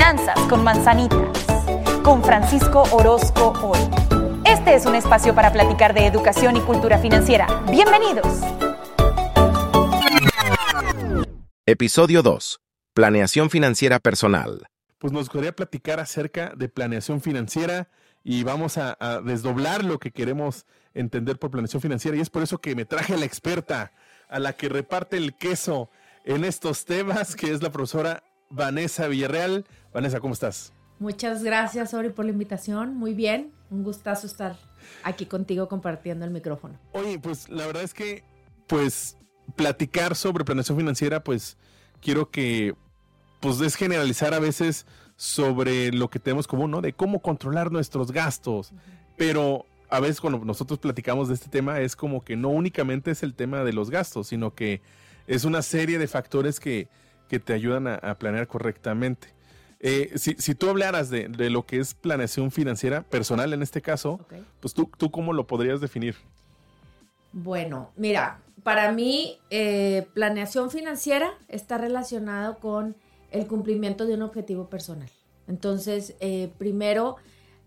Finanzas con Manzanitas, con Francisco Orozco hoy. Este es un espacio para platicar de educación y cultura financiera. Bienvenidos. Episodio 2. Planeación financiera personal. Pues nos gustaría platicar acerca de planeación financiera y vamos a, a, desdoblar lo que queremos entender por planeación financiera y es por eso que me traje a la experta, a la que reparte el queso en estos temas, que es la profesora Vanessa Villarreal. Vanessa, ¿cómo estás? Muchas gracias, Ori, por la invitación. Muy bien, un gustazo estar aquí contigo compartiendo el micrófono. Oye, pues la verdad es que, pues, platicar sobre planeación financiera, pues, quiero que, pues, es generalizar a veces sobre lo que tenemos común, ¿no? De cómo controlar nuestros gastos. Pero a veces cuando nosotros platicamos de este tema es como que no únicamente es el tema de los gastos, sino que es una serie de factores que, que te ayudan a, a planear correctamente. Eh, si, si, tú hablaras de, de, lo que es planeación financiera personal en este caso, okay. pues tú, tú cómo lo podrías definir? Bueno, mira, para mí eh, planeación financiera está relacionado con el cumplimiento de un objetivo personal. Entonces, eh, primero,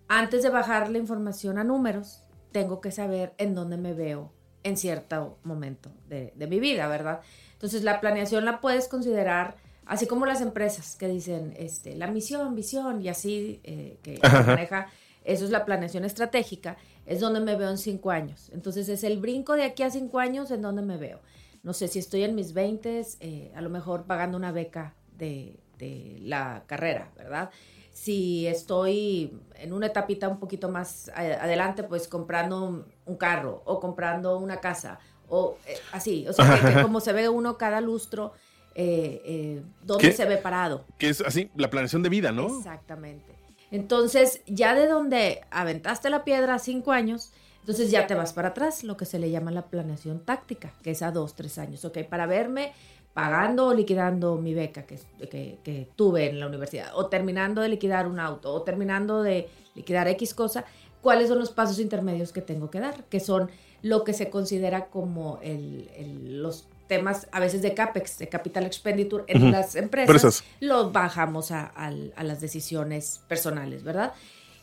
antes de bajar la información a números, tengo que saber en dónde me veo en cierto momento de, de mi vida, ¿verdad? Entonces, la planeación la puedes considerar así como las empresas que dicen este, la misión, visión y así eh, que maneja, eso es la planeación estratégica, es donde me veo en cinco años. Entonces es el brinco de aquí a cinco años en donde me veo. No sé si estoy en mis 20, eh, a lo mejor pagando una beca de, de, la carrera, ¿verdad? Si estoy en una etapita un poquito más adelante, pues comprando un, carro o comprando una casa o eh, así, o sea, que, que como se ve uno cada lustro, eh, eh, dónde se ve parado. Que es así, la planeación de vida, ¿no? Exactamente. Entonces, ya de donde aventaste la piedra cinco años, entonces ya te vas para atrás, lo que se le llama la planeación táctica, que es a dos, tres años. Ok, para verme pagando o liquidando mi beca que, que, que tuve en la universidad, o terminando de liquidar un auto, o terminando de liquidar X cosa, cuáles son los pasos intermedios que tengo que dar, que son lo que se considera como el, el, los temas a veces de CAPEX, de Capital Expenditure en uh -huh. las empresas, Empresas. lo bajamos a, a, a, las decisiones personales, ¿verdad?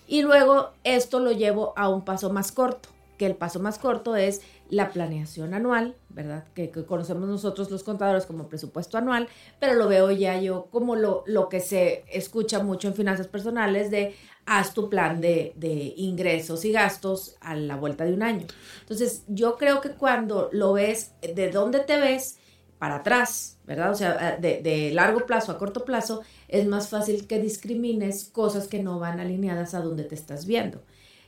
Y luego esto lo llevo a un paso más corto, que el paso más corto es la planeación anual, ¿verdad? Que, conocemos nosotros los contadores como presupuesto anual, pero lo veo ya yo como lo, lo que se escucha mucho en finanzas personales de haz tu plan de, de, ingresos y gastos a la vuelta de un año. Entonces, yo creo que cuando lo ves de dónde te ves para atrás, ¿verdad? O sea, de, de, largo plazo a corto plazo, es más fácil que discrimines cosas que no van alineadas a donde te estás viendo.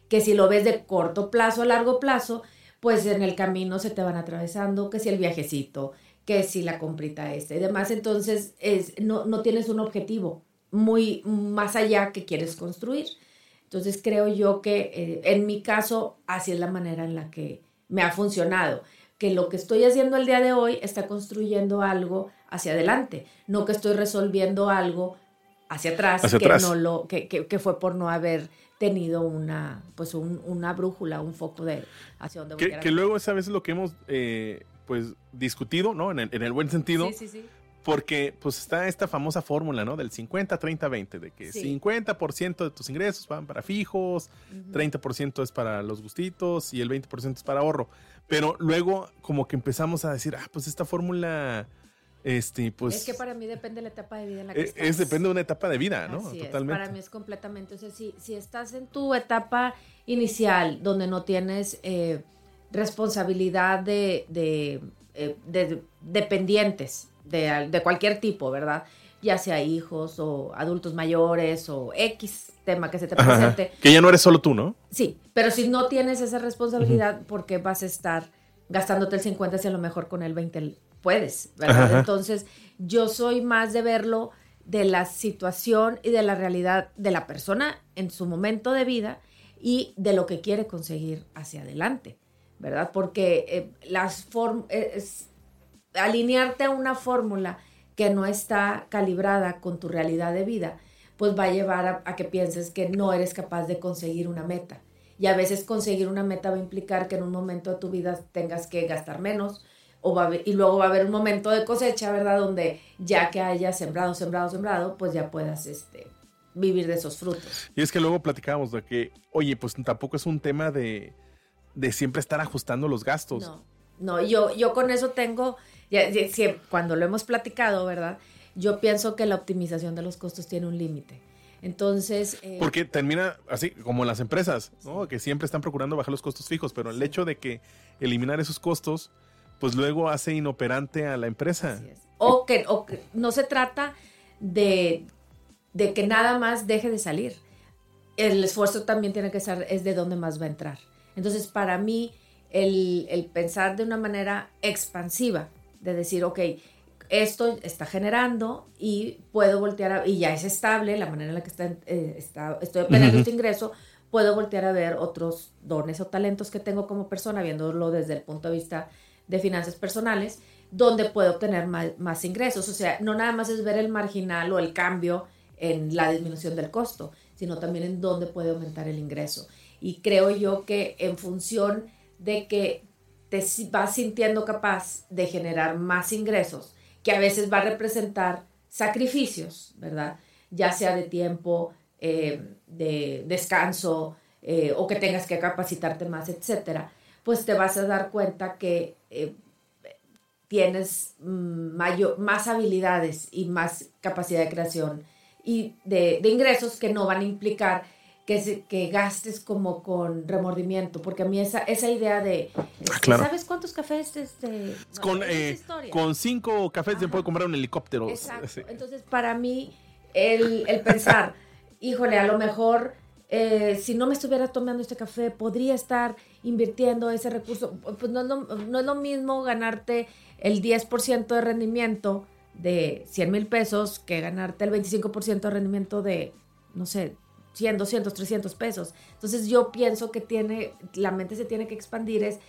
Que si lo ves de corto plazo a largo plazo, pues en el camino se te van atravesando, que si el viajecito, que si la comprita esta y demás, entonces es, no, no tienes un objetivo, muy más allá que quieres construir. Entonces creo yo que eh, en mi caso así es la manera en la que me ha funcionado, que lo que estoy haciendo el día de hoy está construyendo algo hacia adelante, no que estoy resolviendo algo hacia atrás, hacia que, atrás. No lo, que, que, que, fue por no haber tenido una, pues un, una brújula, un foco de hacia dónde voy que, que luego es a veces lo que hemos eh, pues discutido, ¿no? En el, en el buen sentido. Sí, sí, sí porque pues está esta famosa fórmula, ¿no? Del 50, 30, 20, de que sí. 50% de tus ingresos van para fijos, uh -huh. 30% es para los gustitos y el 20% es para ahorro. Pero luego como que empezamos a decir, ah, pues esta fórmula, este, pues... Es que para mí depende de la etapa de vida en la que es, estás. Es depende de una etapa de vida, ¿no? Así Totalmente. Es, para mí es completamente, o sea, si, si estás en tu etapa inicial donde no tienes eh, responsabilidad de, de, eh, de dependientes, de, de, cualquier tipo, ¿verdad? Ya sea hijos o adultos mayores o X tema que se te presente. Ajá. Que ya no eres solo tú, ¿no? Sí, pero si no tienes esa responsabilidad, uh -huh. ¿por qué vas a estar gastándote el 50 si a lo mejor con el 20 puedes, ¿verdad? Ajá. Entonces, yo soy más de verlo de la situación y de la realidad de la persona en su momento de vida y de lo que quiere conseguir hacia adelante, ¿verdad? Porque eh, las formas... Eh, alinearte a una fórmula que no está calibrada con tu realidad de vida, pues va a llevar a, a, que pienses que no eres capaz de conseguir una meta. Y a veces conseguir una meta va a implicar que en un momento de tu vida tengas que gastar menos, o va a haber, y luego va a haber un momento de cosecha, ¿verdad? Donde ya que hayas sembrado, sembrado, sembrado, pues ya puedas este, vivir de esos frutos. Y es que luego platicábamos de que, oye, pues tampoco es un tema de, de siempre estar ajustando los gastos. No, no, yo, yo con eso tengo, ya, ya, cuando lo hemos platicado, ¿verdad? Yo pienso que la optimización de los costos tiene un límite. Entonces... Eh, Porque termina así como las empresas, ¿no? Que siempre están procurando bajar los costos fijos, pero el hecho de que eliminar esos costos, pues luego hace inoperante a la empresa. O, que, o que no se trata de, de que nada más deje de salir. El esfuerzo también tiene que ser, es de dónde más va a entrar. Entonces, para mí, el, el pensar de una manera expansiva, de decir, ok, esto está generando y puedo voltear a, y ya es estable la manera en la que está, eh, está estoy obteniendo este ingreso, puedo voltear a ver otros dones o talentos que tengo como persona, viéndolo desde el punto de vista de finanzas personales, donde puedo obtener más, ingresos. O sea, no nada más es ver el marginal o el cambio en la disminución del costo, sino también en dónde puede aumentar el ingreso. Y creo yo que en función de que te vas sintiendo capaz de generar más ingresos, que a veces va a representar sacrificios, ¿verdad? Ya sea de tiempo, eh, de descanso eh, o que tengas que capacitarte más, etcétera, pues te vas a dar cuenta que eh, tienes mm, mayor, más habilidades y más capacidad de creación y de, de ingresos que no van a implicar que, que gastes como con remordimiento, porque a mí esa, esa idea de, ah, ¿sabes cuántos cafés? Este, con, eh, con cinco cafés se puede comprar un helicóptero. Exacto. Entonces, para mí, el, el pensar, híjole, a lo mejor eh, si no me estuviera tomando este café, podría estar invirtiendo ese recurso. Pues no es lo, no es lo mismo ganarte el 10% de rendimiento de 100 mil pesos que ganarte el 25% de rendimiento de, no sé, 100, 200, 300 pesos. Entonces yo pienso que tiene, la mente se tiene que expandir es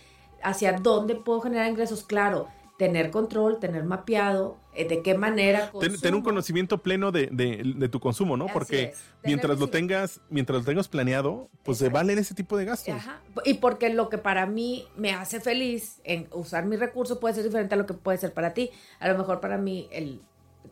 hacia dónde puedo generar ingresos. Claro, tener control, tener mapeado, eh, de qué manera. Tener un conocimiento pleno de, de, tu consumo, ¿no? porque mientras lo tengas, mientras lo tengas planeado, pues se valen ese tipo de gastos. Ajá. Y porque lo que para mí me hace feliz en usar mi recurso puede ser diferente a lo que puede ser para ti. A lo mejor para mí el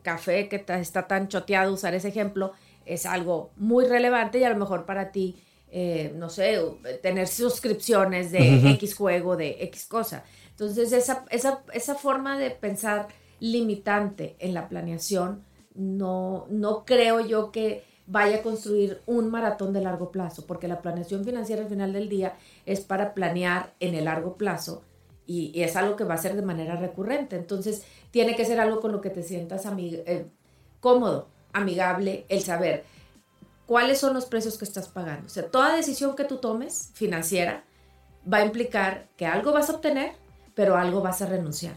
café que está tan choteado, usar ese ejemplo, es algo muy relevante y a lo mejor para ti, eh, no sé, tener suscripciones de X juego, de X cosa. Entonces, esa, esa, esa forma de pensar limitante en la planeación, no, no creo yo que vaya a construir un maratón de largo plazo, porque la planeación financiera al final del día es para planear en el largo plazo y, es algo que va a ser de manera recurrente. Entonces, tiene que ser algo con lo que te sientas eh, cómodo, amigable, el saber cuáles son los precios que estás pagando. O sea, toda decisión que tú tomes financiera va a implicar que algo vas a obtener, pero algo vas a renunciar.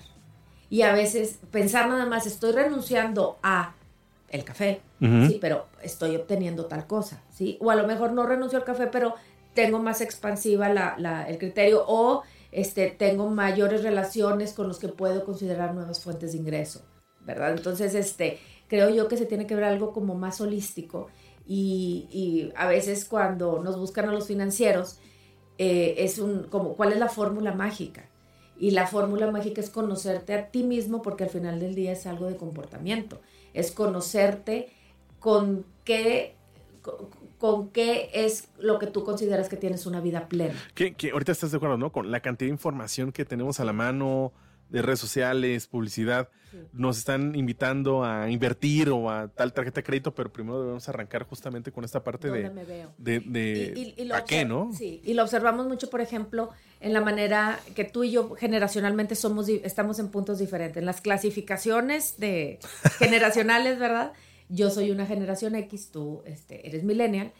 Y a veces pensar nada más, estoy renunciando a el café, sí, pero estoy obteniendo tal cosa, ¿sí? O a lo mejor no renuncio al café, pero tengo más expansiva el criterio o este, tengo mayores relaciones con los que puedo considerar nuevas fuentes de ingreso, ¿verdad? Entonces, este, creo yo que se tiene que ver algo como más holístico y, y a veces cuando nos buscan a los financieros, eh, es un, como, ¿cuál es la fórmula mágica? Y la fórmula mágica es conocerte a ti mismo porque al final del día es algo de comportamiento. Es conocerte con qué, con, qué es lo que tú consideras que tienes una vida plena. Que, ahorita estás de acuerdo, ¿no? Con la cantidad de información que tenemos a la mano, de redes sociales, publicidad, nos están invitando a invertir o a tal tarjeta de crédito, pero primero debemos arrancar justamente con esta parte de, de, de, ¿a qué, no? Sí, y lo observamos mucho, por ejemplo, en la manera que tú y yo generacionalmente somos, estamos en puntos diferentes. En las clasificaciones de generacionales, ¿verdad? Yo soy una generación X, tú este, eres millennial.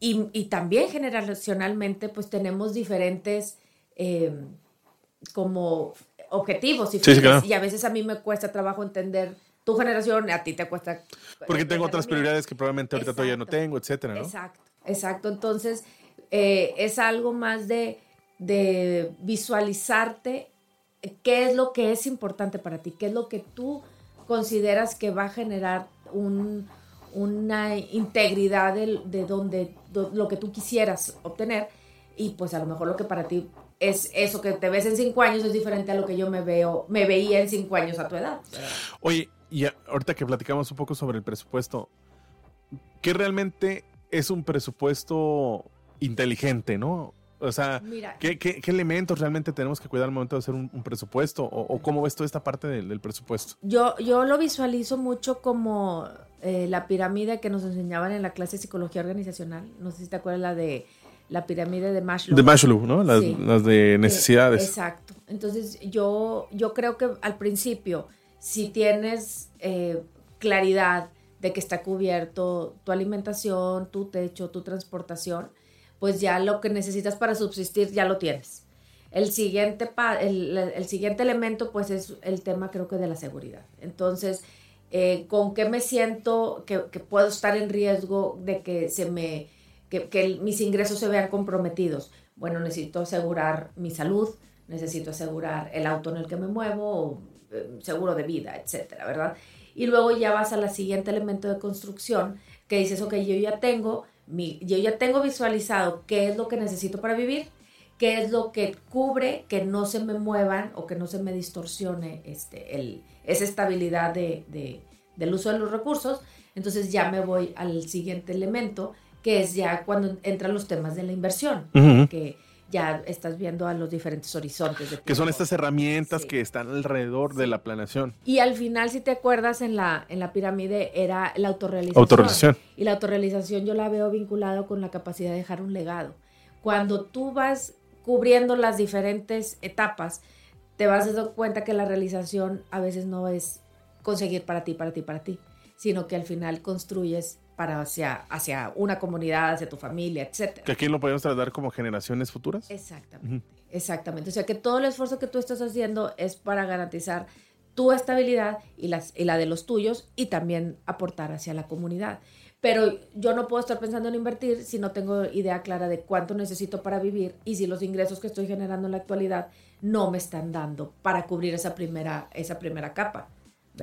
Y, y también generacionalmente, pues tenemos diferentes eh, como objetivos y, y a veces a mí me cuesta trabajo entender tu generación, a ti te cuesta. Porque tengo otras prioridades que probablemente ahorita todavía no tengo, etcétera, ¿no? Exacto, exacto. Entonces, eh, es algo más de, de visualizarte qué es lo que es importante para ti, qué es lo que tú consideras que va a generar un, una integridad de, de donde lo que tú quisieras obtener y pues a lo mejor lo que para ti es eso que te ves en cinco años es diferente a lo que yo me veo, me veía en cinco años a tu edad. Oye, y ahorita que platicamos un poco sobre el presupuesto, ¿qué realmente es un presupuesto inteligente, no? O sea, ¿qué, qué, elementos realmente tenemos que cuidar al momento de hacer un, presupuesto? O, cómo ves toda esta parte del, presupuesto? Yo, yo lo visualizo mucho como eh, la pirámide que nos enseñaban en la clase de psicología organizacional. No sé si te acuerdas la de la pirámide de Maslow. De Maslow, ¿no? Las, de necesidades. exacto. Entonces, yo, yo creo que al principio, si tienes eh, claridad de que está cubierto tu alimentación, tu techo, tu transportación, pues ya lo que necesitas para subsistir ya lo tienes. El siguiente, el, siguiente elemento, pues es el tema creo que de la seguridad. Entonces, eh, ¿con qué me siento que, puedo estar en riesgo de que se me, que, mis ingresos se vean comprometidos? Bueno, necesito asegurar mi salud, necesito asegurar el auto en el que me muevo, eh, seguro de vida, etcétera, ¿verdad? Y luego ya vas al siguiente elemento de construcción que dices, ok, yo ya tengo yo ya tengo visualizado qué es lo que necesito para vivir, qué es lo que cubre que no se me muevan o que no se me distorsione este, el, esa estabilidad de, del uso de los recursos. Entonces ya me voy al siguiente elemento, que es ya cuando entran los temas de la inversión, que ya estás viendo a los diferentes horizontes. De que son estas herramientas que están alrededor de la planeación. Y al final, si te acuerdas, en la, en la pirámide era la autorrealización. Autorrealización. Y la autorrealización yo la veo vinculado con la capacidad de dejar un legado. Cuando tú vas cubriendo las diferentes etapas, te vas dar cuenta que la realización a veces no es conseguir para ti, para ti, para ti, sino que al final construyes para hacia, hacia una comunidad, hacia tu familia, etc. Que aquí lo podemos tratar como generaciones futuras. Exactamente, exactamente. O sea que todo el esfuerzo que tú estás haciendo es para garantizar tu estabilidad y, las, y la de los tuyos y también aportar hacia la comunidad. Pero yo no puedo estar pensando en invertir si no tengo idea clara de cuánto necesito para vivir y si los ingresos que estoy generando en la actualidad no me están dando para cubrir esa primera, esa primera capa.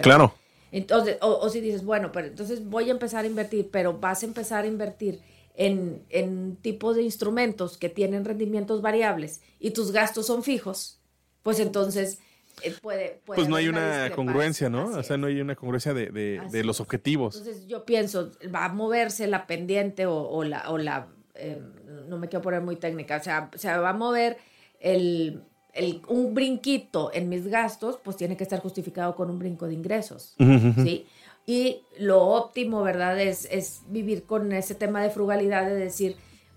Claro. Entonces, o, si dices, bueno, pero entonces voy a empezar a invertir, pero vas a empezar a invertir en, en tipos de instrumentos que tienen rendimientos variables y tus gastos son fijos, pues entonces eh, puede, Pues no hay una, congruencia, ¿no? o sea, no hay una congruencia de, de, los objetivos. Entonces yo pienso, va a moverse la pendiente o, o la, o la em, no me quiero poner muy técnica, o sea, se va a mover el un brinquito en mis gastos, pues tiene que estar justificado con un brinco de ingresos, ¿sí? Y lo óptimo, ¿verdad? Es, es vivir con ese tema de frugalidad, de decir,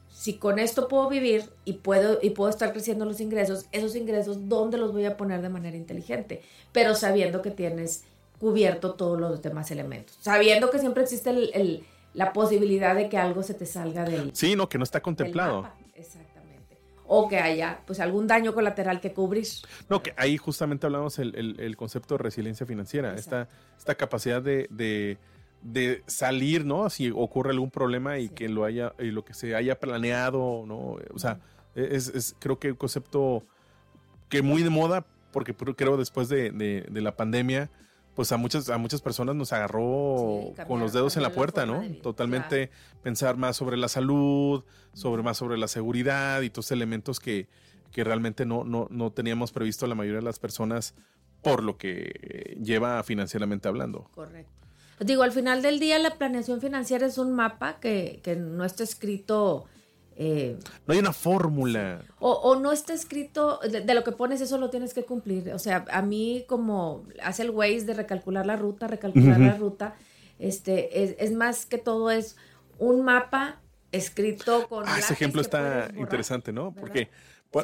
si con esto puedo vivir y puedo, y puedo estar creciendo los ingresos, esos ingresos, ¿dónde los voy a poner de manera inteligente? Pero sabiendo que tienes cubierto todos los demás elementos, sabiendo que siempre existe el, la posibilidad de que algo se te salga del... Sí, no, que no está contemplado. Exacto o que haya pues algún daño colateral que cubrir. No, que ahí justamente hablamos el, el, concepto de resiliencia financiera, esta, esta capacidad de, de, salir, ¿no? Si ocurre algún problema y que lo haya, y lo que se haya planeado, ¿no? O sea, es, es creo que un concepto que muy de moda, porque creo después de, de la pandemia, pues a muchas, a muchas personas nos agarró con los dedos en la puerta, ¿no? Totalmente pensar más sobre la salud, sobre más sobre la seguridad y todos elementos que, que realmente no, no, no teníamos previsto la mayoría de las personas por lo que lleva financieramente hablando. Correcto. Digo, al final del día la planeación financiera es un mapa que, que no está escrito eh, no hay una fórmula. O, no está escrito, de, lo que pones eso lo tienes que cumplir. O sea, a mí como hace el Waze de recalcular la ruta, recalcular la ruta, este, es, más que todo es un mapa escrito con... Ah, ese ejemplo está interesante, ¿no? Porque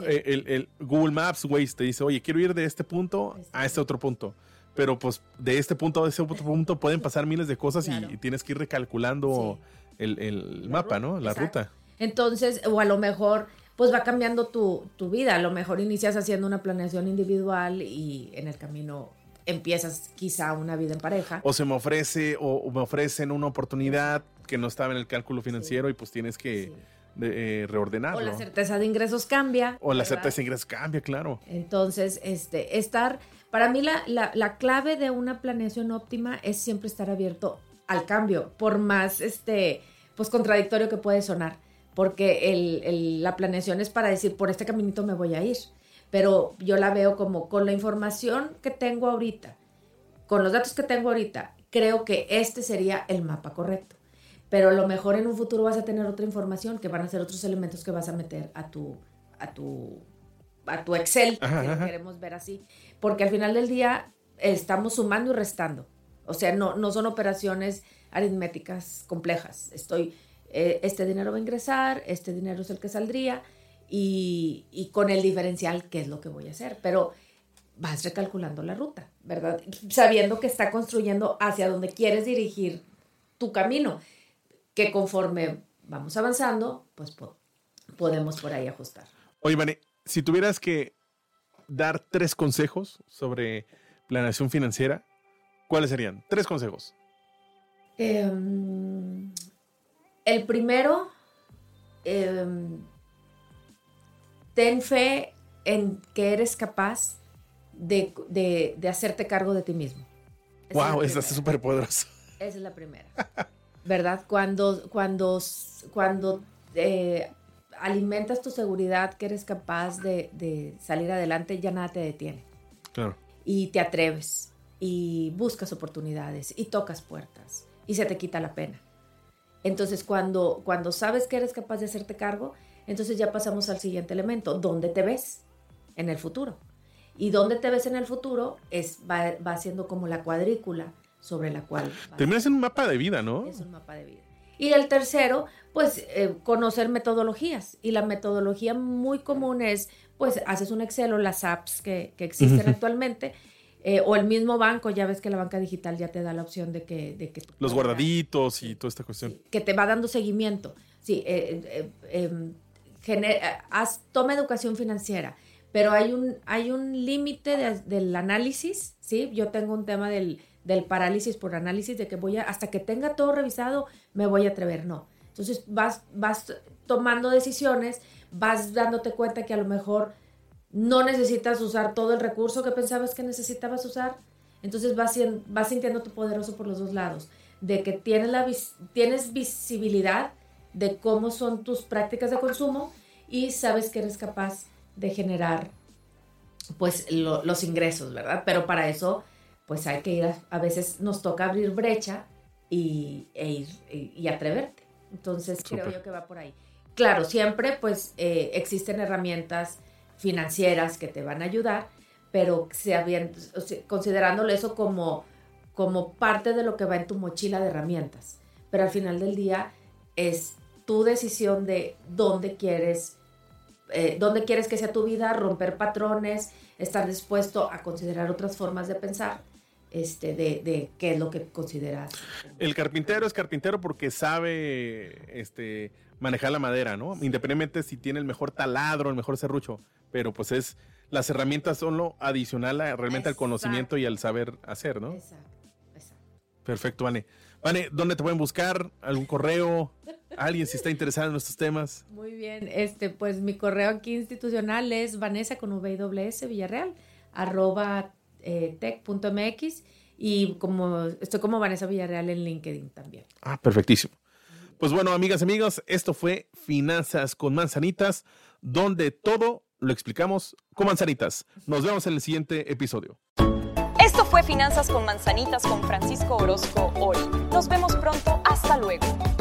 eh, el, Google Maps, Waze te dice, oye, quiero ir de este punto a este otro punto. Pero pues de este punto a ese otro punto pueden pasar miles de cosas y, tienes que ir recalculando el, mapa, ¿no? La ruta. Entonces, o a lo mejor, pues va cambiando tu, tu vida. A lo mejor inicias haciendo una planeación individual y en el camino empiezas quizá una vida en pareja. O se me ofrece, o, me ofrecen una oportunidad que no estaba en el cálculo financiero y pues tienes que eh, reordenarlo. O la certeza de ingresos cambia. O la certeza de ingresos cambia, claro. Entonces, este, estar, para mí la, la, la, clave de una planeación óptima es siempre estar abierto al cambio, por más, este, pues contradictorio que puede sonar porque el, la planeación es para decir, por este caminito me voy a ir, pero yo la veo como con la información que tengo ahorita, con los datos que tengo ahorita, creo que este sería el mapa correcto. pero a lo mejor en un futuro vas a tener otra información que van a ser otros elementos que vas a meter a tu, a tu, a tu Excel, que queremos ver así, porque al final del día estamos sumando y restando. O sea, no, no son operaciones aritméticas complejas. Estoy, eh, este dinero va a ingresar, este dinero es el que saldría y, y, con el diferencial, ¿qué es lo que voy a hacer? Pero vas recalculando la ruta, ¿verdad? Sabiendo que está construyendo hacia donde quieres dirigir tu camino que conforme vamos avanzando, pues podemos por ahí ajustar. Oye, Vane, si tuvieras que dar tres consejos sobre planeación financiera, ¿cuáles serían? Tres consejos. Em, el primero, em, ten fe en que eres capaz de, hacerte cargo de ti mismo. wow, esa es súper poderosa. Esa es la primera. ¿verdad? Cuando, cuando, cuando eh, alimentas tu seguridad, que eres capaz de, salir adelante, ya nada te detiene. Claro. Y te atreves, y buscas oportunidades, y tocas puertas, y se te quita la pena. Entonces, cuando, cuando sabes que eres capaz de hacerte cargo, entonces ya pasamos al siguiente elemento, ¿dónde te ves en el futuro? Y dónde te ves en el futuro es, va, va siendo como la cuadrícula sobre la cual... Termina siendo un mapa de vida, ¿no? Es un mapa de vida. Y el tercero, pues eh, conocer metodologías. Y la metodología muy común es, pues haces un Excel o las apps que, existen actualmente. Eh, o el mismo banco, ya ves que la banca digital ya te da la opción de que... De que Los guardaditos y toda esta cuestión. que te va dando seguimiento. Sí, eh, em, haz, toma educación financiera, pero hay un, hay un límite del análisis, ¿sí? Yo tengo un tema del del parálisis por análisis, de que voy a, hasta que tenga todo revisado, me voy a atrever, no. Entonces vas, vas tomando decisiones, vas dándote cuenta que a lo mejor no necesitas usar todo el recurso que pensabas que necesitabas usar. Entonces vas, vas sintiéndote poderoso por los dos lados, de que tienes, la, tienes visibilidad de cómo son tus prácticas de consumo y sabes que eres capaz de generar pues los ingresos, ¿verdad? Pero para eso pues hay que ir, a, veces nos toca abrir brecha y, e ir, y, atreverte. Entonces creo yo que va por ahí. Claro, siempre pues eh, existen herramientas financieras que te van a ayudar, pero considerándolo eso como, como parte de lo que va en tu mochila de herramientas. Pero al final del día es tu decisión de dónde quieres, eh, dónde quieres que sea tu vida, romper patrones, estar dispuesto a considerar otras formas de pensar este, de, qué es lo que consideras. El carpintero es carpintero porque sabe este, manejar la madera, ¿no? Independientemente si tiene el mejor taladro, el mejor serrucho, pero pues es, las herramientas son lo adicional realmente al conocimiento y al saber hacer, ¿no? Exacto, exacto. Perfecto, Vane. Vane, ¿dónde te pueden buscar? ¿Algún correo? ¿Alguien si está interesado en estos temas? Muy bien, este, pues mi correo aquí institucional es vanessa con S Villarreal, arroba eh, tech.mx y como estoy como Vanessa Villarreal en LinkedIn también. Ah, perfectísimo. Pues bueno, amigas y amigos, esto fue Finanzas con Manzanitas, donde todo lo explicamos con manzanitas. Nos vemos en el siguiente episodio. Esto fue Finanzas con Manzanitas con Francisco Orozco hoy. Nos vemos pronto. Hasta luego.